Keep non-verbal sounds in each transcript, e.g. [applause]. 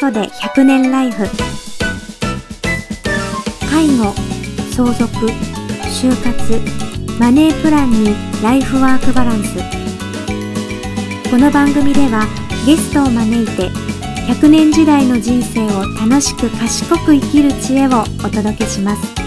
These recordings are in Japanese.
そで100年ライフ介護相続就活マネープランにライフワークバランスこの番組ではゲストを招いて100年時代の人生を楽しく賢く生きる知恵をお届けします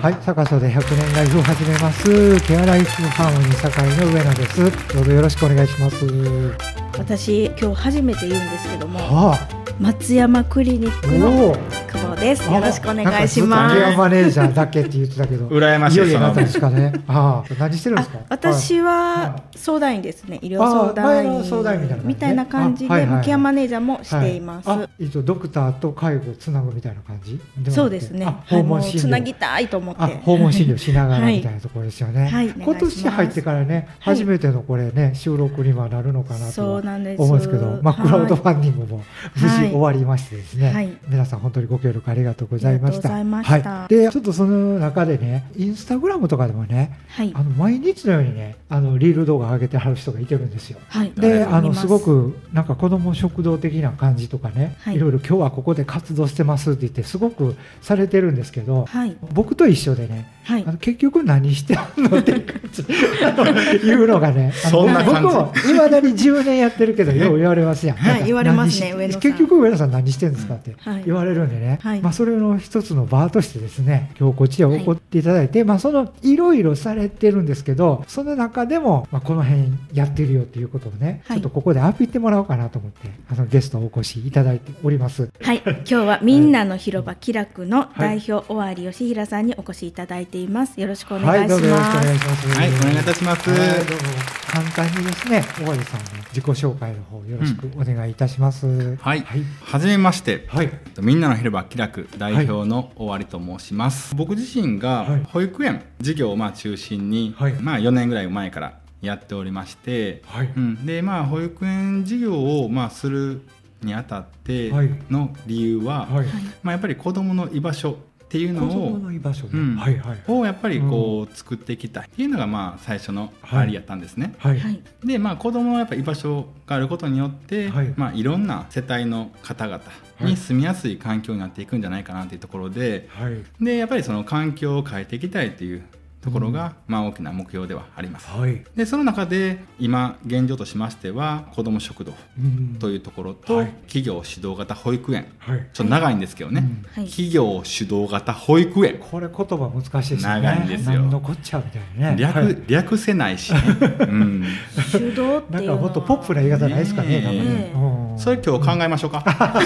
はい、坂曽で100年ライフを始めます。ケアライフハーモニー堺の上野です。どうぞよろしくお願いします。私今日初めて言うんですけどもは松山クリニッあ、クの久保です。よろしくお願いします。ケアマネージャーだけって言ってたけど、羨ましいいよいよなったんですかね。ああ、何してるんですか？あ。私はは相談員ですね。医療相談あ前の相談員みたいな感じね。員みたいな感じあはいはいはい。でケアマネージャーもしています、はい。あ、一応ドクターと介護をつなぐみたいな感じ？そうですね。訪問診療。つなぎたいと思って。あ訪問診療しながらはいみたいなところですよね。はい。今年入ってからね、はい。初めてのこれね収録にはなるのかなとそうなんです。思うんですけど、まあ、はい。クラウドファンディングも無事はい。終わりましてですね、はい。皆さん本当にご協力ありがとうございました。ありがとうございました。はい、でちょっとその中でねインスタグラムとかでもねはい。あの毎日のようにねあのリール動画上げてはる人がいてるんですよ。はい。であのすごくなんか子ども食堂的な感じとかね、はい。い、ろいろ今日はここで活動してますって言ってすごくされてるんですけど、はい。僕と一緒でねはい。あの結局何してんのっていうのがね [laughs] そんな感じ。僕もいまだに10年やってるけどよう言われますやん、はい。言われますね何し上野さん。結局上野さん何してんですかってはい。言われるんでね、はいまあ、それの一つの場としてですね今日こっちで起こっていただいて、まあ、そのいろいろされてるんですけどその中でも、まあ、この辺やってるよっていうことをね、はいちょっとここでアピってもらおうかなと思ってあのゲストをお越しいただいております。はい、[laughs] 今日はみんなの広場気楽の代表尾張義弘さんにお越しいただいています。よろしくお願いしどうぞよろしくお願います。します。はいお願いいたしますはいどうも簡単にですね、小堀さんの自己紹介の方よろしくお願いいたします。はい、はい。はじめまして、はい。みんなの広場気楽代表の終わりと申します、僕自身がはい。保育園事業をまあ中心に、はい。まあ4年ぐらい前からやっておりまして、はい。うん、でまあ保育園事業をまあするにあたってはい。の理由は、はい。まあ、やっぱり子どもの居場所っていうの子供をの居場所ね。うんはいはい。をやっぱりこう作っていきたいっていうのがまあ最初のありやったんですね。はい。はい、でまあ子供はやっぱ居場所があることによって、はいいまあ、いろんな世帯の方々に住みやすい環境になっていくんじゃないかなっていうところではい。でやっぱりその環境を変えていきたいっていうところが、まあ、大きな目標ではあります。はい。でその中で今現状としましては子ども食堂うん。というところと、はい。企業主導型保育園。はい。ちょっと長いんですけどね、企業主導型保育園。これ言葉難しいですよね。長いんですよ。何のこっちゃみたいなね。略,、はい。略せないしね、[laughs] うん、手動ってないんうのはかもっとポップな言い方ないですかね。ね。うん。それ今日考えましょうか。[laughs]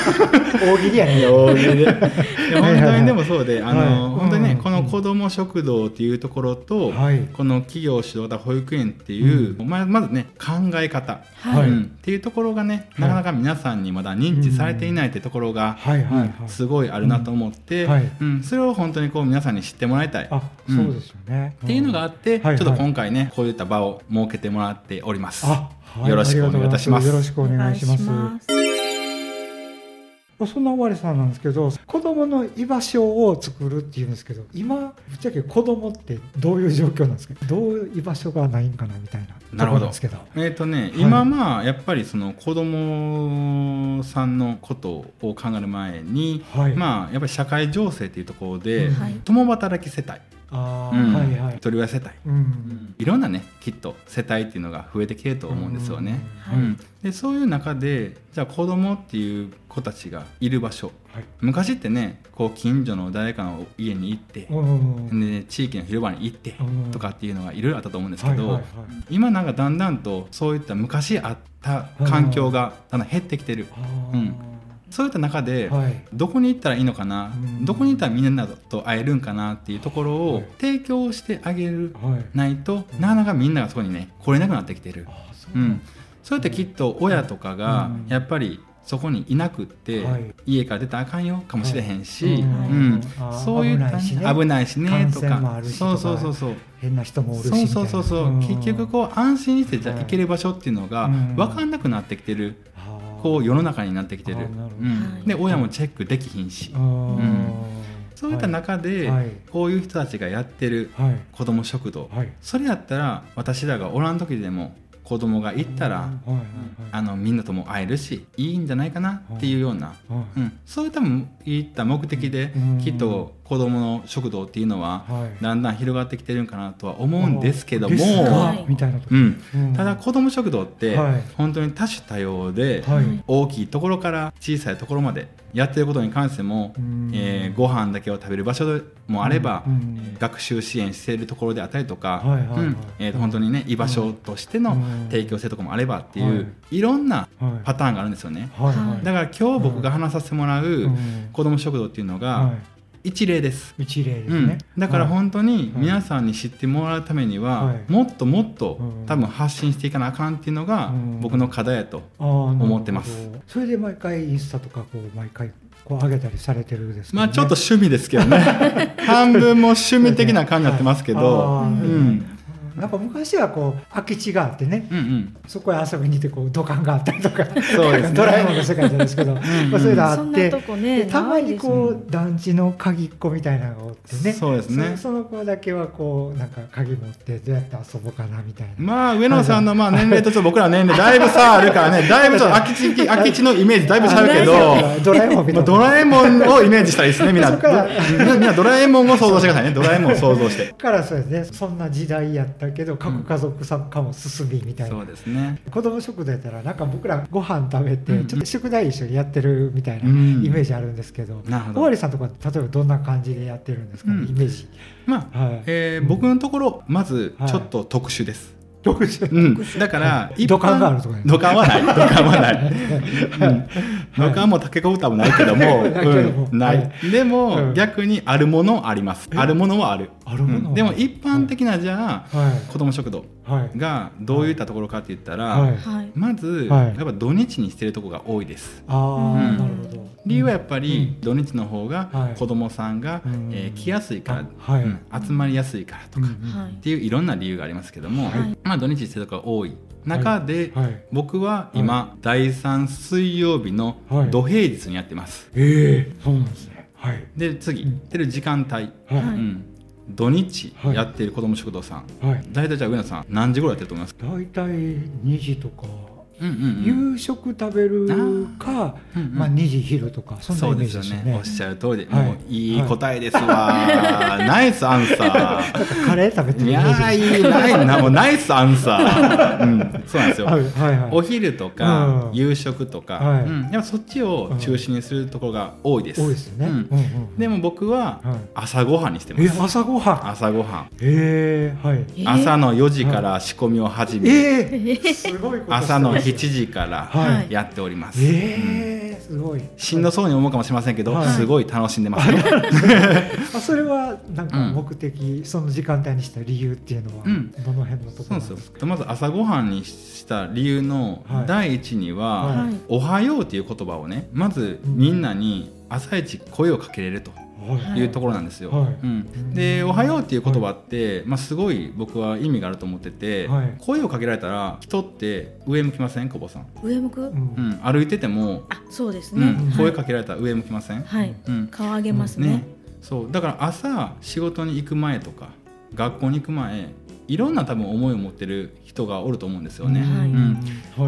大喜利やね。大喜利。[laughs] で本当にでもそうで、あの、はい。本当にね、うん。この子ども食堂っていうところと、はい。この企業主導型保育園っていう、まあ、まずね考え方、はい。うん。っていうところがねなかなか皆さんにまだ認知されていないってところが、すごいあるなと思って、うん。はい。うん。それを本当にこう皆さんに知ってもらいたい。あ、うん。そうですよね。っていうのがあって、はいはい。ちょっと今回ねこういった場を設けてもらっております。あ、はい。よろしくお願いいたします。よろしくお願いします。そんな終わりさんなんですけど子供の居場所を作るっていうんですけど今ぶっちゃけ子供ってどういう状況なんですか？どういう居場所がないんかなみたいななるほどところんですけど。えーとね、い。今まあやっぱりその子供さんのことを考える前に、はい。まあやっぱり社会情勢っていうところで、うん。はい。共働き世帯、ああ、うん。はいはい。一人親世帯、うん。いろんなねきっと世帯っていうのが増えてきてると思うんですよね。うん。うんでそういう中でじゃあ子供っていう子たちがいる場所。はい。昔ってねこう近所の誰かの家に行って、うんで地域の広場に行ってうんとかっていうのがいろいろあったと思うんですけど、はいはいはい。今なんかだんだんとそういった昔あった環境がだんだん減ってきてる、うん。そういった中で、はい。どこに行ったらいいのかな、うん。どこに行ったらみんなと会えるんかなっていうところをはい。提供してあげるはい。ないと、なかなかみんながそこにね来れなくなってきてる、あーそうん、それってきっと親とかがうん。やっぱりそこにいなくって、はい。家から出たらあかんよかもしれへんし、はいうん。うん。あーそういった危ないしね。危ないしね感とか。染もあるしそうそうそうそう。変な人もおるしそうみたいな。そうそうそう、ん。結局こう安心してじゃ行ける場所っていうのがうん。分かんなくなってきてる、こう世の中になってきてる、るうん。はい。で親もチェックできひんし、あー。そういった中で、はい。こういう人たちがやってるはい。子ども食堂、はい。それやったら私らがおらん時でも子供が行ったら、あのみんなとも会えるしいいんじゃないかなっていうような、うん、そういったもいった目的でうん。きっと子どもの食堂っていうのははい。だんだん広がってきてるんかなとは思うんですけども、うん、うん。ただ子ども食堂ってはい。本当に多種多様ではい。大きいところから小さいところまでやってることに関してもうん。えーご飯だけを食べる場所もあれば学習支援しているところであったりとか本当にね居場所としてのうん提供してるところもあればってはい。いういろんなはい。パターンがあるんですよね。だから今日僕が話させてもらううん。子ども食堂っていうのはが一例です。い一例ですうん。ね、だからはい。本当に皆さんに知ってもらうためには、はい。もっともっとうん。多分発信していかなあかんっていうのがうん。僕の課題やと、思ってます。それで毎回インスタとかこう毎回こう上げたりされてるんですね。まあちょっと趣味ですけどね。[laughs] 半分も趣味的な感じになってますけど、うんなんか昔はこう空き地があってねうんうん。そこへ遊びに行ってこう土管があったりとかそうですね。ドラえもんの世界じゃないですけど、まあ、そういうのあってねでたまにこう団地の鍵っ子みたいなのがおってねそうですね。そその子だけはこうなんか鍵持ってどうやって遊ぼうかなみたいな。まあ上野さんのまあ年齢とちょっと僕らの年齢だいぶ差あるからね [laughs] だいぶちょっと空き地空き地のイメージだいぶちゃうけどドラえもんみたいなまあドラえもんをイメージしたらいいですねみんな。そこからみんなドラえもんを想像してくださいね。ドラえもんを想像して。だからそうですね。そんな時代やったけど核家族参加も進みみたいな、そうですね。子供食堂やったらなんか僕らご飯食べてうん。うんちょっと宿題一緒にやってるみたいなうん。イメージあるんですけど、尾張さんとか例えばどんな感じでやってるんですか？ね、うん。イメージ。まあ、はい。えー僕のところまずはいちょっと特殊です、独自うん、だから一般。土管があるとかね。土管はない。[laughs] 土管はない、うん、土管もタケコプターもないけども、[laughs] だけども。うん。ない、はでも、うん。逆にあるものあります。あるものはある。あるものはうんでも一般的なじゃあ、はい。子ども食堂はい。がどういったところかって言ったら、はい。はい。まず、はい。やっぱ土日にしてるところが多いです。ああ、うん。なるほど理由はやっぱり土日の方がはい。子どもさんが、うん。えー来やすいから、あはい。うん。集まりやすいからとか、っていういろんな理由がありますけども、はい。まあ、土日してるとこが多い中で、はい。僕は今、第3水曜日のはい。土平日にやってます。ええそうなんですね。はい。で次、うん。やってる時間帯、はい。うん、土日はい。やっている子ども食堂さん、はい。大体じゃあ上野さん何時頃やってると思います？か、大体2時とか、夕食食べるか、まあ、2時昼とかそんなイですジですよね。おっしゃる通り。で、はい。もういい答えですわ、[laughs] ナイスアンサなんかカレー食べてーいるイメージやーいいな。いな [laughs] もうナイスアンサー、うん、そうなんですよ、はいはいはい。お昼とかうん。夕食とか、はい。うん、やっぱそっちを中心にするところが多いです。多いですよね、うん。うんうんでも僕ははい。朝ごはんにしてまえす。朝ごはん？朝ごはん。ええはい。えー。朝の4時から仕込みを始め、ええすごいこと朝の7時からはい。やっておりま。ますすええすごい。しんどそうに思うかもしれませんけど、はい。すごい楽しんでますよ。あ [laughs] それはなんかうん。目的、その時間帯にした理由っていうのはうん。どの辺のところですよ。まず朝ごはんにした理由のはい。第一には、おはようっていう言葉をね、まずみんなに朝一声をかけれると。はい。いうところなんですよ。はい。うん、で「おはよう」っていう言葉って、まあ、すごい僕は意味があると思ってて、はい。声をかけられたら人って上向きません？久保さん、上向く、うん。うん、歩いてても、あそうですね、うん、声はい。かけられたら上向きません、はい。うん。顔上げますね。ね、そう。だから朝仕事に行く前とか学校に行く前いろんな多分思いを持ってる人がおると思うんですよね。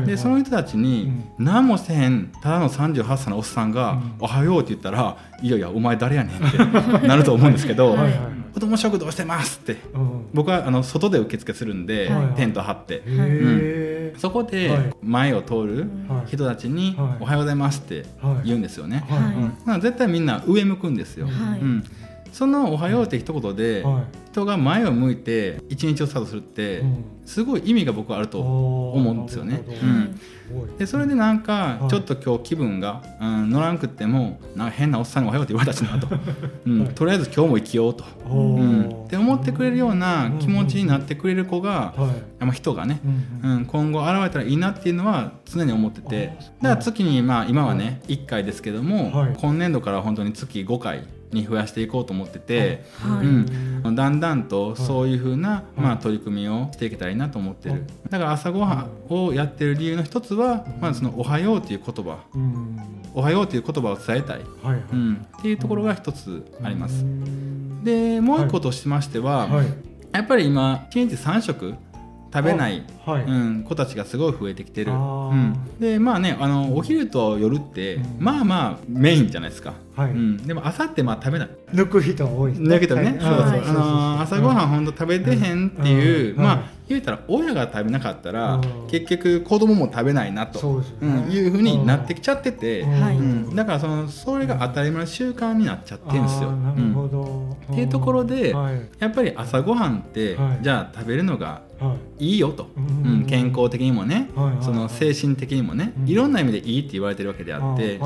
でその人たちに何もせへんただの38歳のおっさんがうん「おはよう」って言ったら「いやいやお前誰やねん」ってなると思うんですけどはい。はい。はい「子供食堂してます」ってうん。僕はあの外で受付するんで、はい。テント張って。そこはい。で前を通るはい。人たちにはい「おはようございます」ってはい言うんですよね。絶対みんな上向くんですよ。はい。うんその「おはよう」って一言ではい。人が前を向いて一日をスタートするってうん。すごい意味が僕はあると思うんですよね。うん。でそれでなんかはい。ちょっと今日気分が、うん、乗らんくってもなんか変なおっさんに「おはよう」って言われたしなと、[laughs] うん。はい。とりあえず今日も生きようと、うん、って思ってくれるような気持ちになってくれる子が、はい。まあ、人がね、うんうん、今後現れたらいいなっていうのは常に思ってて。だから月にまあ今はね1回ですけども、はい。今年度から本当に月5回に増やしていこうと思ってて、はい。うん、だんだんとそういうふうな、い。まあ、取り組みをしていけたらいいなと思ってはるだから朝ごはんをやってる理由の一つはまずその「おはよう」っていう言葉。うん「おはよう」っていう言葉を伝えたい、はいはい。うん、っていうところが一つあります。う。ん。でもう一個としましては、はい。やっぱり今1日3食食べない、あはい。うん、子たちがすごい増えてきてる、あうーん、でまあねあのお昼と夜って、うん。まあまあメインじゃないですか、はい。うん、でも朝ってまあ食べない。抜く人が多いですだけどね、朝ごはんほんと食べてへんっていう、まあ、言うたら親が食べなかったら、うん。結局子供も食べないなと。いうふうになってきちゃってて、だからそのそれが当たり前の習慣になっちゃってるんですよ。なるほど、っていうところではい。やっぱり朝ごはんって、はい。じゃあ食べるのがはい。いいよと、うん。うん健康的にもね、はいはいはい。その精神的にもね、うん。いろんな意味でいいって言われてるわけであって、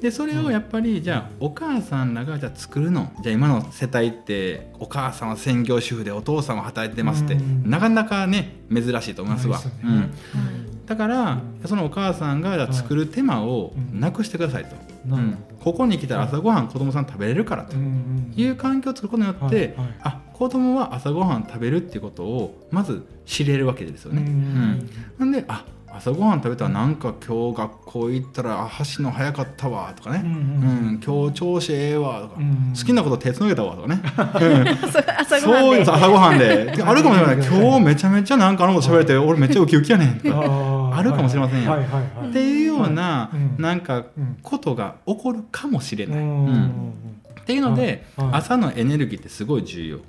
でそれをやっぱりじゃあお母さんらがじゃあ作るの。じゃあ今の世帯ってお母さんは専業主婦でお父さんは働いてますって、うん。なかなかね珍しいと思いますわ。うん。はい。だからそのお母さんがじゃあ作る手間をなくしてくださいと、うん。ここに来たら朝ごはん子供さん食べれるからという環境を作ることによって、はいはい。あ子供は朝ごはん食べるっていうことをまず知れるわけですよね。うん。うん。なんであ朝ごはん食べたらなんか今日学校行ったらあ走るの早かったわとかね、うんうん今日調子ええわとか、うん好きなこと手つなげたわとかね、[laughs] そう朝ごはんで。そういうの朝ごはんで。であるかもしれない。今日めちゃめちゃなんかあのこと喋れて俺めっちゃウキウキやねんとか。あるかもしれませんよ。はい。はい。はい。っていうようなうん。なんかうん。ことが起こるかもしれない。っていうので、はい。朝のエネルギーってすごい重要。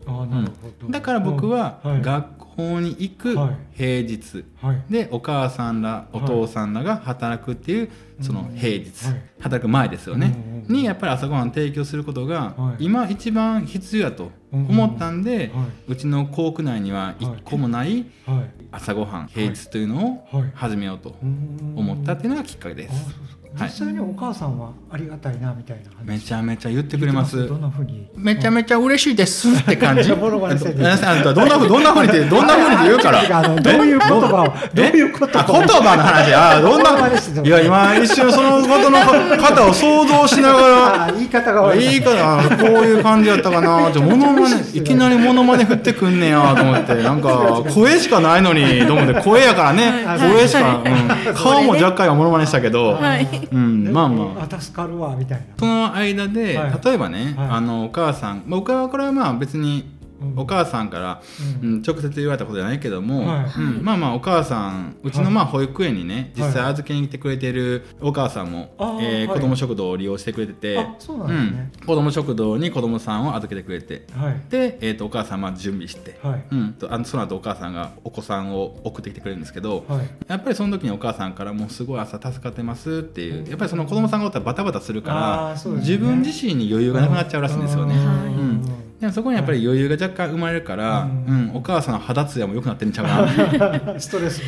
だから僕は学校に行くはい。平日、はい。でお母さんらお父さんらが働くっていうその平日、はい。働く前ですよね、にやっぱり朝ごはん提供することがはい。今一番必要やと思ったんで、はい。うちの校区内には一個もないはい。朝ごはん平日というのをはい。始めようとうん思ったっていうのがきっかけです。実際にお母さんはありがたいなみたいな話。めちゃめちゃ言ってくれます。ど。んなふうに？めちゃめちゃ嬉しいですって感じ。ボロボロどんなふうどんなふうにってどんなふうにって言うから。[laughs] あのどういう言葉を？どういう言葉あ言葉の話。あどんな [laughs] いや今一瞬そのことの方を想像しなが [laughs] あ言い方がら悪い。いいかな。こういう感じやったかな。じゃモノマネいきなりモノマネ振ってくんねやと思って。なんか声しかないのにと思って声やからね。はい。声しか、うん、顔も若干はモノマネしたけど、はいうん、まあまあ。あ助かるわみたいな。その間で、はい。例えばね、はい。あのお母さん、まあ、僕はこれはまあ別にうんお母さんから、うん。うん直接言われたことじゃないけども、はい。うんまあまあお母さんうちのまあ保育園にね実際はい。預けに来てくれてるお母さんも、はい。子ども食堂を利用してくれてて、うなん子ども食堂に子どもさんを預けてくれてはい。で、えー、とお母さんまあ準備して、はい。うん、とあのその後お母さんがお子さんを送ってきてくれるんですけど、はい。やっぱりその時にお母さんからもうすごい朝助かってますっていうやっぱりその子供さんがおったらバタバタするから、自分自身に余裕がなくなっちゃうらしいんですよね。うんでもそこにやっぱり余裕が若干生まれるから、ううんんお母さんの肌ツヤも良くなってるんちゃうかな。[laughs] ストレス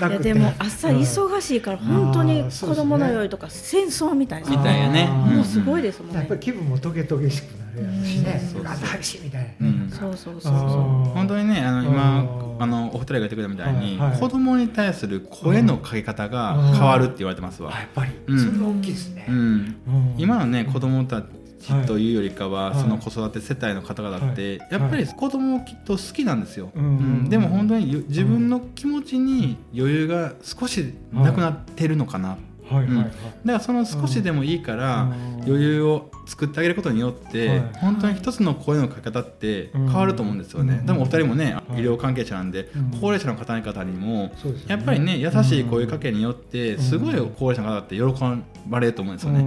もないくて。やでも朝忙しいから本当に子供の酔いとか戦争みたいな。みたいやね。もうすごいですもんね。やっぱり気分もトゲトゲしくなるやろしねうんあ大しみたいそうそうそうそう。本当にねあの今うんあのお二人が言ってくれたみたいに、はいはい。子供に対する声のかけ方が変わるって言われてますわ。あやっぱり。うん。それは大きいですね。うん。うん。今のね子供たちというよりかは、はいその子育て世帯の方々って、はい。やっぱり子供きっと好きなんですよ、うんうんでも本当にゆ自分の気持ちに余裕が少しなくなってるのかな、はいはいはい。だからその少しでもいいから、うん。余裕を作ってあげることによって、はい。本当に一つの声のかけ方ってうん。変わると思うんですよね、うん。でもお二人もね、はい。医療関係者なんで、うん。高齢者の方々にもやっぱりね優しい声かけによってうん。すごい高齢者の方って喜ばれると思うんですよね。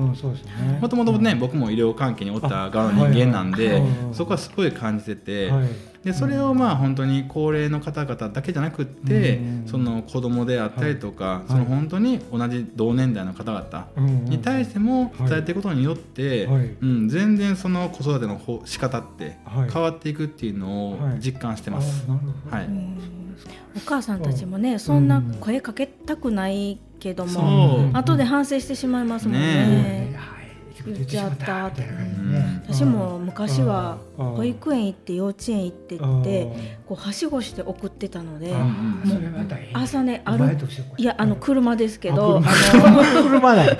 もともとね、僕も医療関係におった側の人間なんで、そこはすごい感じてて、はいでそれをまあ本当に高齢の方々だけじゃなくって、うん。その子供であったりとか、い。その本当に同じ同年代の方々うんに対してもはい。伝えていくことによって、はい。うん、全然その子育ての方仕方ってはい。変わっていくっていうのをはい。実感してます。はい。うんお母さんたちもねそんな声かけたくないけども後で反省してしまいますもんね言っちゃったってみたいな感じでね。私も昔はうん。保育園行って幼稚園行ってってこうはしごして送ってたので朝ねお前歩としてこれ。いやあの車ですけどあの車だよ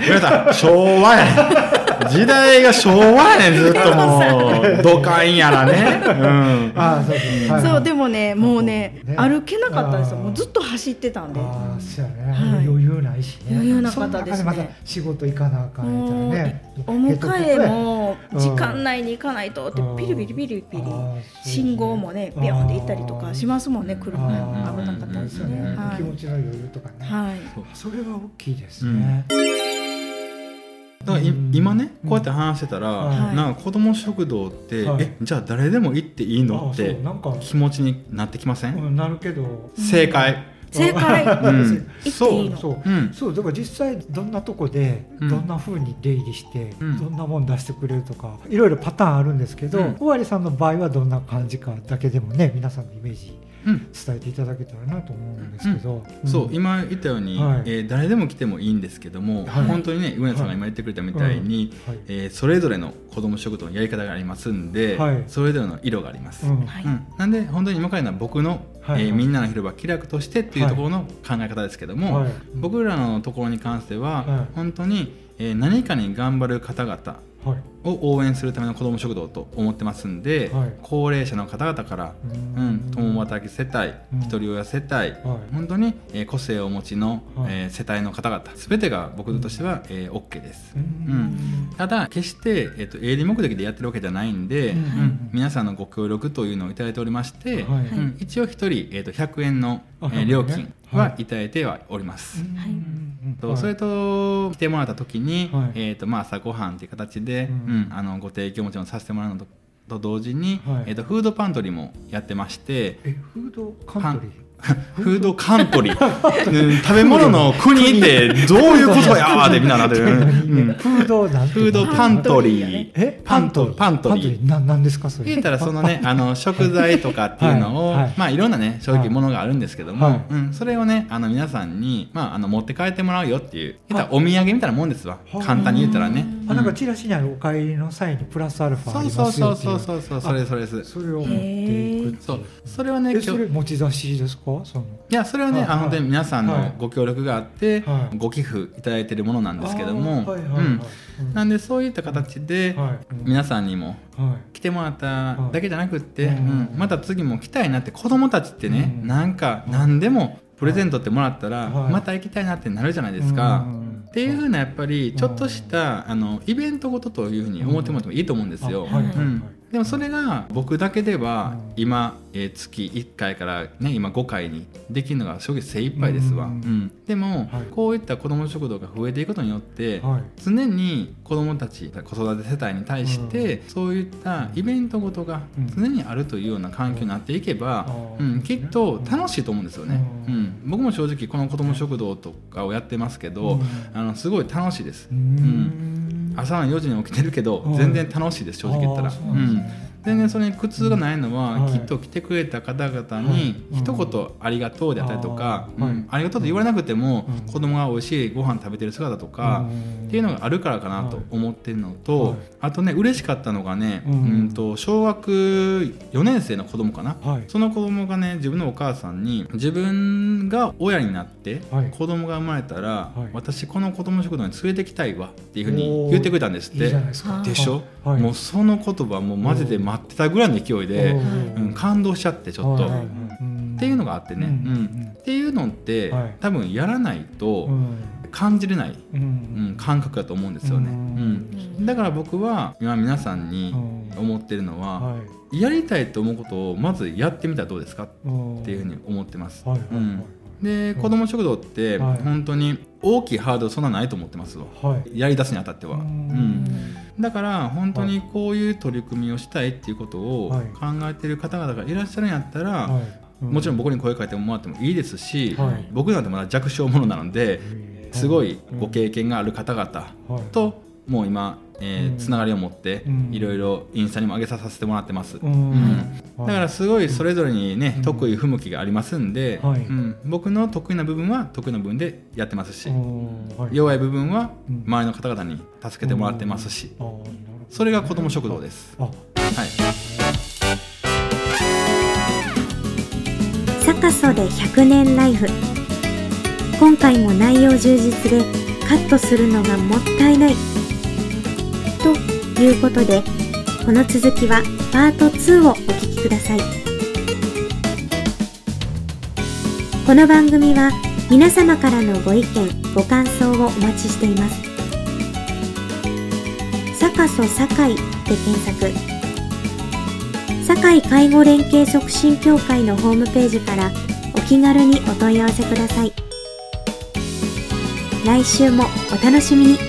昭和やね [laughs] 時代が昭和やねん [laughs] ずっともう。土管やらね、[laughs] うん、ああそうです、はいそうでもねもうねね。歩けなかったんですよ。もうずっと走ってたんで。ああそうやね、はい。余裕ないしね。余裕なかったですね。また仕事行かなあかんみたいなねお迎えもうん時間内に行かないとってうん。ピリピリピリピリ。信号もねビヨンって行ったりとかしますもんね車。危なかったですね。は気持ちの余裕とかね、いはい。それは大きいですね、だからいうん今ねこうやって話してたら、はい。なんか子ども食堂って、はい。えじゃあ誰でも行っていいの？あってそうなんか、気持ちになってきません、うん、なるけど。正解、正解。うん。行っていいの？そう。うん。そうだから実際どんなとこでうん。どんな風に出入りして、うん。どんなもん出してくれるとかいろいろパターンあるんですけどうん。尾張さんの場合はどんな感じかだけでもね皆さんのイメージうん伝えていただけたらなと思うんですけど、そううん。今言ったように、はい。えー誰でも来てもいいんですけども、はい。本当にね上野さんが今言ってくれたみたいに、はい。えーそれぞれの子ども食堂のやり方がありますんで、はい。それぞれの色があります。うん。はい。うん、なんで本当に今からのは僕の、はい。えーみんなの広場気楽としてっていうところの考え方ですけども、はい。僕らのところに関しては、はい。本当に、えー何かに頑張る方々はいを応援するための子ども食堂と思ってますんで、はい。高齢者の方々から、ううん。ん、共働き世帯、うん。ひとり親世帯、はい。本当に、えー個性をお持ちの、はい。えー世帯の方々全てが僕としては、えー OK です。うん。ただ決して、えー、と営利目的でやってるわけじゃないんで、うん。うん。皆さんのご協力というのをいただいておりまして、はい。うん。一応1人、えー、と100円の、えあー料金ははいいただいてはおります。はい。うん。とそれと来てもらった時に、はい。えーとまあ、朝ごはんという形で、ううんんあのご提供もちろんさせてもらうのとと同時に、はい。えー、とフードパントリーもやってまして、えフードカントリー？[laughs] フードカントリー、うん食べ物の国ってどういうことや？[laughs] ーでみんななってる、うん。フードなんてフードパントリー。えパントパントリー。ななんですかそれ？言ったらそのね [laughs] あの食材とかっていうのを、はいはいまあいろんなね正直ものがあるんですけども、はい。うん、それをねあの皆さんに、まあ、あの持って帰ってもらうよっていう言ったらお土産みたいなもんですわ。はい簡単に言ったらね。あなんかうん。チラシにあるお帰りの際にプラスアルファあそうりそうそうますよっていそううそうそうそれそれですそれを持っていくってそいう。う。それはねえそれ持ち出しですか？その。いやそれはね、はいあの本当に皆さんはい。のご協力があって、はい。ご寄付いただいているものなんですけども、あーはいはいはい。うん。うん。なんでそういった形で、はい。皆さんにもはい。来てもらっただけじゃなくって、はい。うん。また次も来たいなって子供たちってね、うん。なんか何でもプレゼントってもらったら、はい。また行きたいなってなるじゃないですか。うんっていうふうなやっぱりちょっとしたあのイベントごとというふうに思ってもらってもいいと思うんですよ。うんでもそれが僕だけではうん。今、えー月1回から、ね、今5回にできるのが正直精一杯ですわ、ううん。んでも、はい。こういった子ども食堂が増えていくことによって、はい。常に子どもたち子育て世帯に対して、そういったイベントごとが常にあるというような環境になっていけば、ううん。んきっと楽しいと思うんですよね、ううん。ん僕も正直この子ども食堂とかをやってますけど、うん。あのすごい楽しいです、ううん朝の4時に起きてるけどうん。全然楽しいです正直言ったら。うなん全然それに苦痛がないのは、はい。きっと来てくれた方々はい。にうん一言「ありがとう」であったりとか「ありがとう」と言われなくても、うん子供が美味しいご飯食べてる姿とか、うん。っていうのがあるからかなと思ってるのと、はい。あとね嬉しかったのがね、ううんん、と小学4年生の子供かな、はい。その子供がね自分のお母さんに自分が親になってはい。子供が生まれたら、はい。私この子供食堂に連れてきたいわっていうふうに言ってくれたんですって。でしょ、はい。もうその言葉もうマジで待ってたぐらいの勢いで、うん、感動しちゃってちょっと、はい。はいはいっていうのがあってね、ううん。んっていうのって、はい。多分やらないとうん。感じれない、ううんん、感覚だと思うんですよね、ううん。んだから僕は今皆さんにうん。思ってるのは、はやりたいと思うことをまずやってみたらどうですかっいていうふうに思ってます。はい。はい。うんで子ども食堂ってはい。本当に大きいハードルそんなないと思ってますわ。はい。やりだすにあたっては。ううん。んだから本当にこういう取り組みをしたいっていうことをはい。考えてる方々がいらっしゃるんやったら、はい。もちろん僕に声かけてもらってもいいですし、はい。僕なんてまだ弱小者なので、すごいご経験がある方々はい。ともう今、えうん。ーつながりを持ってうん。いろいろインスタにも上げさせてもらってます。うん。だからすごいそれぞれにね、うん。得意不向きがありますんで、はい。うん。僕の得意な部分は得意な部分でやってますし、弱い部分はうん。周りの方々に助けてもらってますし、それが子ども食堂です。あ。はい。サカソで100年ライフ。今回も内容充実でカットするのがもったいないということで、この続きはパート2をお聞きください。この番組は皆様からのご意見、ご感想をお待ちしています。サカソ堺で検索。堺介護連携促進協会のホームページからお気軽にお問い合わせください。来週もお楽しみに。